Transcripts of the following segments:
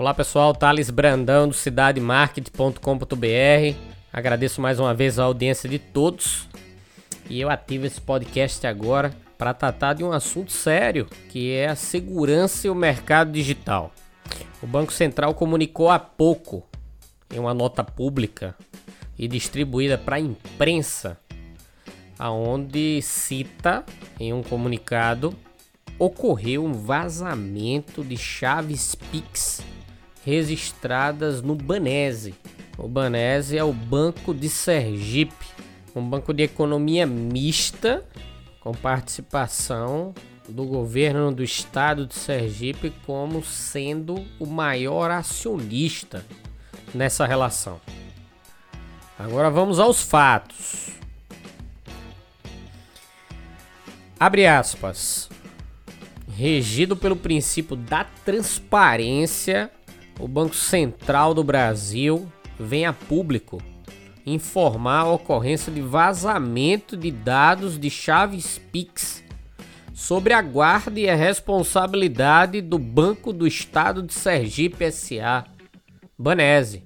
Olá pessoal, Thales Brandão do cidademarket.com.br. Agradeço mais uma vez a audiência de todos e eu ativo esse podcast agora para tratar de um assunto sério que é a segurança e o mercado digital. O Banco Central comunicou há pouco em uma nota pública e distribuída para a imprensa, aonde cita em um comunicado ocorreu um vazamento de chaves Pix registradas no Banese. O Banese é o Banco de Sergipe, um banco de economia mista com participação do governo do estado de Sergipe como sendo o maior acionista nessa relação. Agora vamos aos fatos. Abre aspas. Regido pelo princípio da transparência o Banco Central do Brasil vem a público informar a ocorrência de vazamento de dados de chaves Pix sobre a guarda e a responsabilidade do Banco do Estado de Sergipe SA, Banese,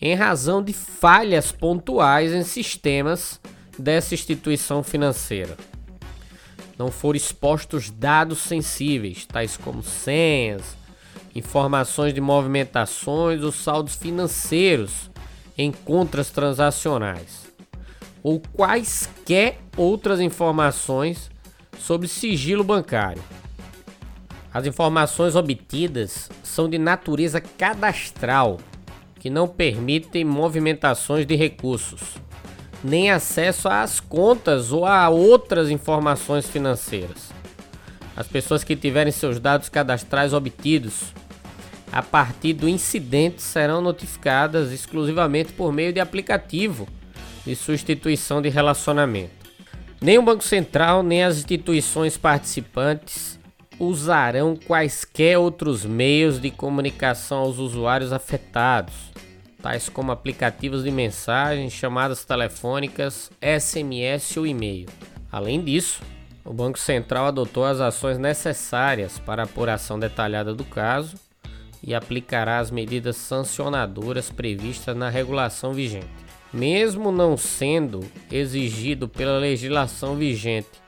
em razão de falhas pontuais em sistemas dessa instituição financeira. Não foram expostos dados sensíveis, tais como senhas, informações de movimentações ou saldos financeiros em contas transacionais, ou quaisquer outras informações sobre sigilo bancário. As informações obtidas são de natureza cadastral, que não permitem movimentações de recursos, nem acesso às contas ou a outras informações financeiras. As pessoas que tiverem seus dados cadastrais obtidos a partir do incidente serão notificadas exclusivamente por meio de aplicativo de substituição de relacionamento. Nem o Banco Central nem as instituições participantes usarão quaisquer outros meios de comunicação aos usuários afetados, tais como aplicativos de mensagem, chamadas telefônicas, SMS ou e-mail. Além disso, o Banco Central adotou as ações necessárias para a apuração detalhada do caso e aplicará as medidas sancionadoras previstas na regulação vigente. Mesmo não sendo exigido pela legislação vigente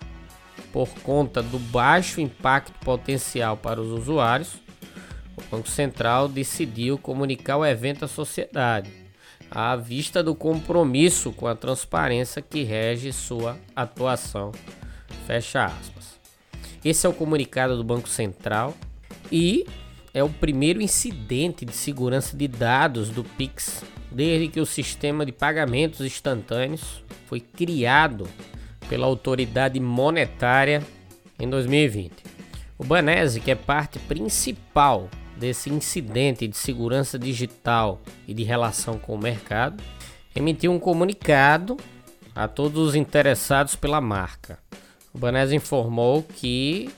por conta do baixo impacto potencial para os usuários, o Banco Central decidiu comunicar o evento à sociedade, à vista do compromisso com a transparência que rege sua atuação. Fecha aspas. Esse é o comunicado do Banco Central e é o primeiro incidente de segurança de dados do Pix desde que o sistema de pagamentos instantâneos foi criado pela autoridade monetária em 2020. O Banese, que é parte principal desse incidente de segurança digital e de relação com o mercado, emitiu um comunicado a todos os interessados pela marca. O Banese informou que,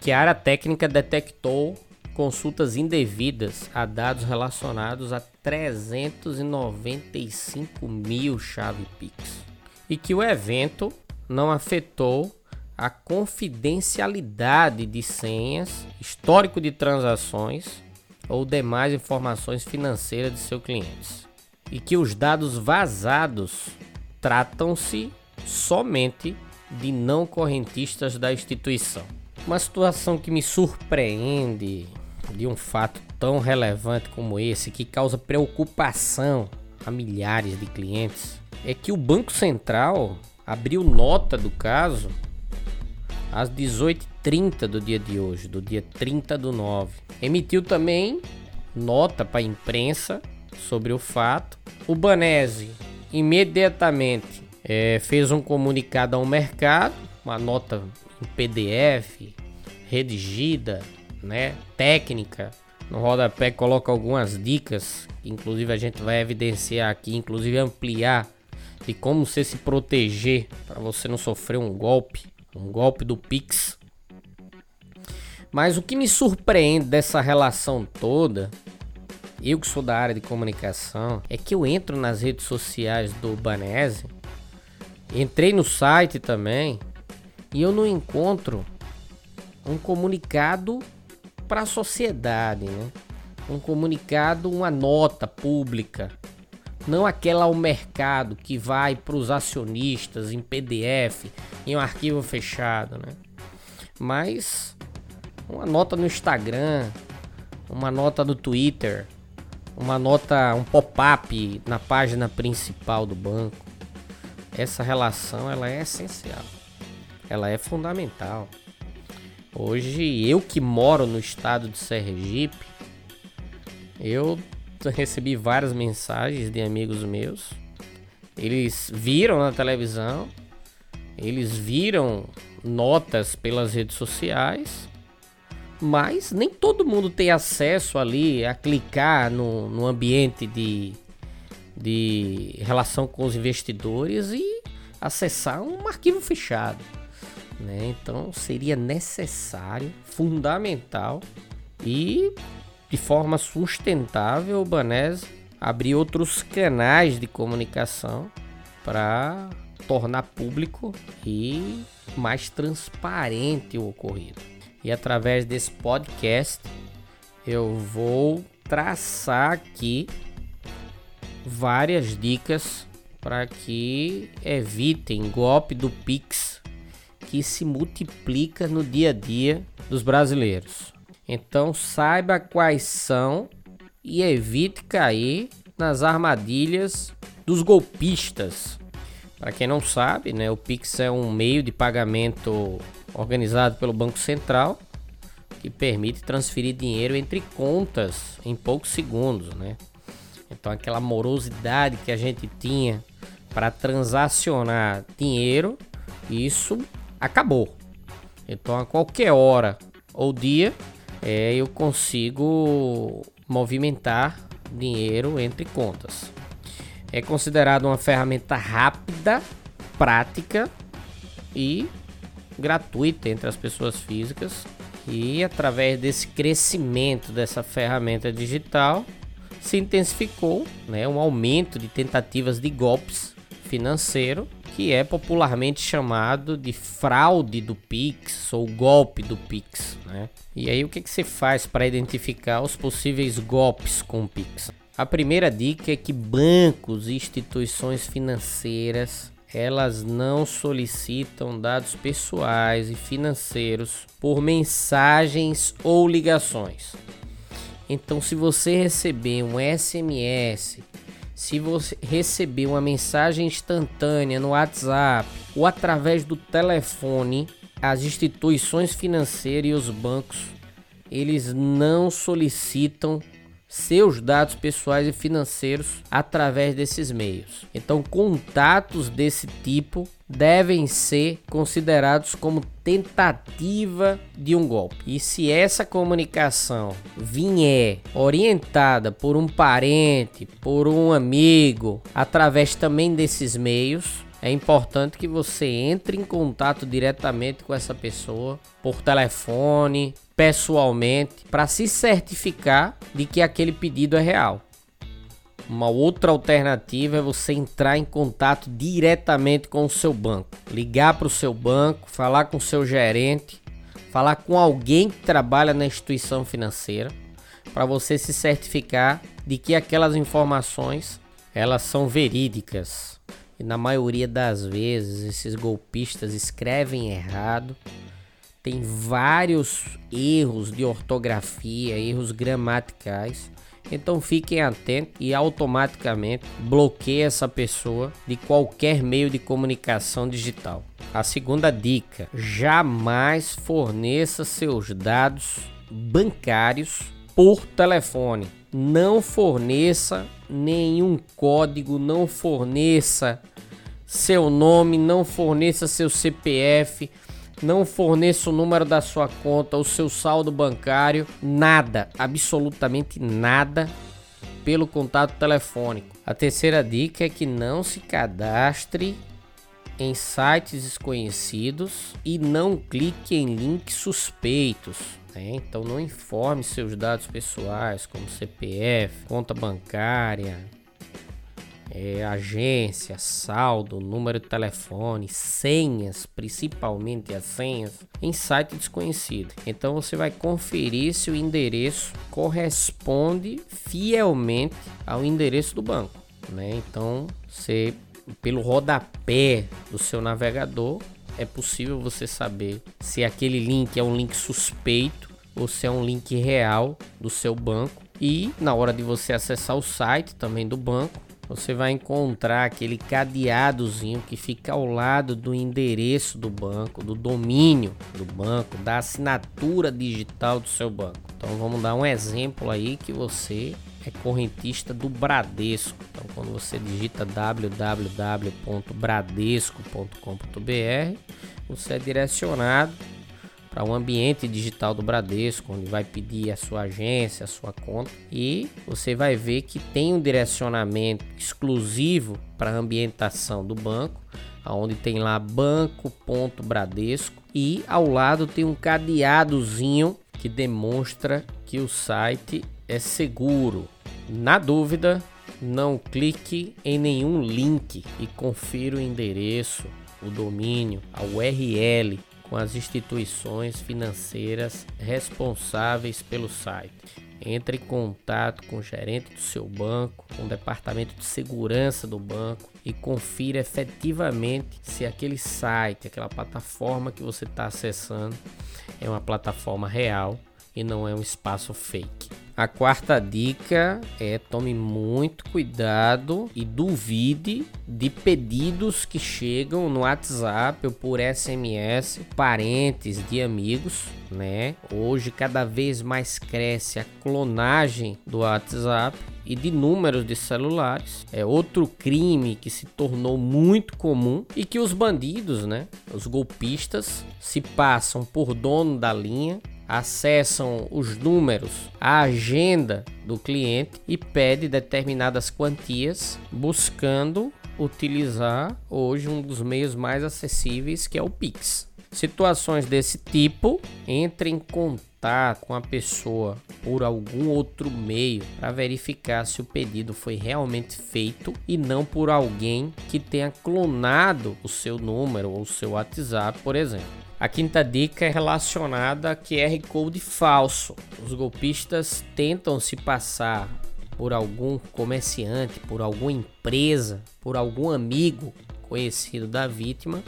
que a área técnica detectou consultas indevidas a dados relacionados a 395 mil chave Pix. E que o evento não afetou a confidencialidade de senhas, histórico de transações ou demais informações financeiras de seus clientes e que os dados vazados tratam-se somente de não correntistas da instituição. Uma situação que me surpreende de um fato tão relevante como esse, que causa preocupação a milhares de clientes, é que o Banco Central abriu nota do caso às 18h30 do dia de hoje, do dia 30 do 9. Emitiu também nota para a imprensa sobre o fato. O Banese imediatamente é, fez um comunicado ao mercado, uma nota em PDF redigida né, técnica, No rodapé coloca algumas dicas, inclusive a gente vai evidenciar aqui, inclusive ampliar de como você se proteger para você não sofrer um golpe, um golpe do Pix. Mas o que me surpreende dessa relação toda, eu que sou da área de comunicação, é que eu entro nas redes sociais do Banese, entrei no site também, e eu não encontro um comunicado para a sociedade, né? Um comunicado, uma nota pública, não aquela ao mercado que vai para os acionistas em PDF, em um arquivo fechado, né? Mas uma nota no Instagram, uma nota no Twitter, uma nota, um pop-up na página principal do banco. Essa relação ela é essencial. Ela é fundamental. Hoje eu que moro no estado de Sergipe, eu recebi várias mensagens de amigos meus. Eles viram na televisão, eles viram notas pelas redes sociais, mas nem todo mundo tem acesso ali a clicar no, no ambiente de, de relação com os investidores e acessar um arquivo fechado. Né? Então seria necessário, fundamental e de forma sustentável o Banese abrir outros canais de comunicação para tornar público e mais transparente o ocorrido. E através desse podcast eu vou traçar aqui várias dicas para que evitem golpe do Pix que se multiplica no dia a dia dos brasileiros. Então saiba quais são e evite cair nas armadilhas dos golpistas. Para quem não sabe, né, o Pix é um meio de pagamento organizado pelo Banco Central que permite transferir dinheiro entre contas em poucos segundos, né? Então aquela morosidade que a gente tinha para transacionar dinheiro, isso acabou. Então a qualquer hora ou dia é, eu consigo movimentar dinheiro entre contas. É considerado uma ferramenta rápida, prática e gratuita entre as pessoas físicas. E através desse crescimento dessa ferramenta digital, se intensificou né, um aumento de tentativas de golpes financeiro que é popularmente chamado de fraude do Pix ou golpe do Pix, né? E aí o que, que você faz para identificar os possíveis golpes com o Pix? A primeira dica é que bancos e instituições financeiras elas não solicitam dados pessoais e financeiros por mensagens ou ligações. Então, se você receber um SMS se você receber uma mensagem instantânea no WhatsApp ou através do telefone, as instituições financeiras e os bancos, eles não solicitam seus dados pessoais e financeiros através desses meios. Então, contatos desse tipo devem ser considerados como tentativa de um golpe. E se essa comunicação vier orientada por um parente, por um amigo, através também desses meios, é importante que você entre em contato diretamente com essa pessoa por telefone, pessoalmente, para se certificar de que aquele pedido é real. Uma outra alternativa é você entrar em contato diretamente com o seu banco, ligar para o seu banco, falar com o seu gerente, falar com alguém que trabalha na instituição financeira, para você se certificar de que aquelas informações elas são verídicas. E na maioria das vezes esses golpistas escrevem errado, tem vários erros de ortografia, erros gramaticais então fiquem atentos e automaticamente bloqueie essa pessoa de qualquer meio de comunicação digital. A segunda dica: jamais forneça seus dados bancários por telefone. Não forneça nenhum código, não forneça seu nome, não forneça seu CPF, não forneça o número da sua conta, o seu saldo bancário, nada, absolutamente nada pelo contato telefônico. A terceira dica é que não se cadastre em sites desconhecidos e não clique em links suspeitos. Né? Então não informe seus dados pessoais, como CPF, conta bancária, é, agência, saldo, número de telefone, senhas, principalmente as senhas, em site desconhecido. Então você vai conferir se o endereço corresponde fielmente ao endereço do banco. Né? Então você, pelo rodapé do seu navegador, é possível você saber se aquele link é um link suspeito ou se é um link real do seu banco. E na hora de você acessar o site também do banco, você vai encontrar aquele cadeadozinho que fica ao lado do endereço do banco, do domínio do banco, da assinatura digital do seu banco. Então vamos dar um exemplo aí que você é correntista do Bradesco. Então quando você digita www.bradesco.com.br, você é direcionado para o um ambiente digital do Bradesco, onde vai pedir a sua agência, a sua conta, e você vai ver que tem um direcionamento exclusivo para a ambientação do banco, onde tem lá banco.bradesco e ao lado tem um cadeadozinho que demonstra que o site é seguro. Na dúvida, não clique em nenhum link e confira o endereço, o domínio, a URL com as instituições financeiras responsáveis pelo site. Entre em contato com o gerente do seu banco, com o departamento de segurança do banco e confira efetivamente se aquele site, aquela plataforma que você está acessando é uma plataforma real e não é um espaço fake. A quarta dica é tome muito cuidado e duvide de pedidos que chegam no WhatsApp ou por SMS, parentes de amigos, né? Hoje cada vez mais cresce a clonagem do WhatsApp e de números de celulares. É outro crime que se tornou muito comum e que os bandidos, né, os golpistas, se passam por dono da linha acessam os números, a agenda do cliente e pede determinadas quantias, buscando utilizar hoje um dos meios mais acessíveis que é o Pix. Situações desse tipo, entre em contato com a pessoa por algum outro meio para verificar se o pedido foi realmente feito e não por alguém que tenha clonado o seu número ou o seu WhatsApp, por exemplo. A quinta dica é relacionada a QR Code falso. Os golpistas tentam se passar por algum comerciante, por alguma empresa, por algum amigo conhecido da vítima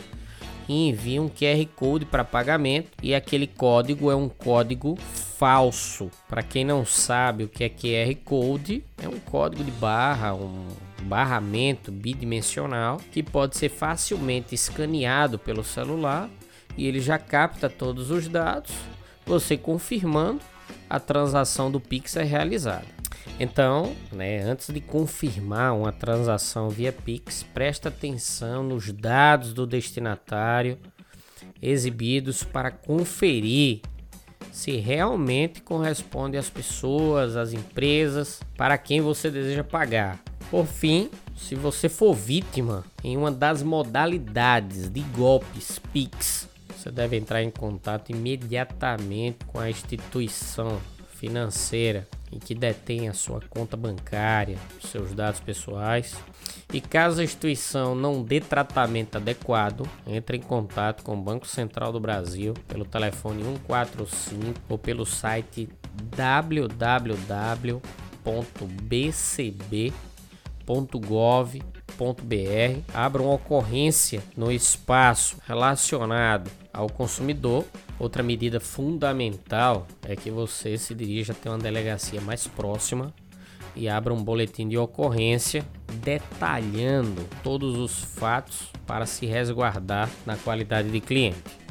e enviam um QR Code para pagamento e aquele código é um código falso. Para quem não sabe o que é QR Code, é um código de barra, um barramento bidimensional que pode ser facilmente escaneado pelo celular e ele já capta todos os dados. Você confirmando, a transação do Pix é realizada. Então, né, antes de confirmar uma transação via Pix, presta atenção nos dados do destinatário exibidos para conferir se realmente corresponde às pessoas, às empresas para quem você deseja pagar. Por fim, se você for vítima em uma das modalidades de golpes Pix você deve entrar em contato imediatamente com a instituição financeira em que detém a sua conta bancária, seus dados pessoais. E caso a instituição não dê tratamento adequado, entre em contato com o Banco Central do Brasil pelo telefone 145 ou pelo site www.bcb.gov.br. Abra uma ocorrência no espaço relacionado ao consumidor. Outra medida fundamental é que você se dirija até uma delegacia mais próxima e abra um boletim de ocorrência detalhando todos os fatos para se resguardar na qualidade de cliente.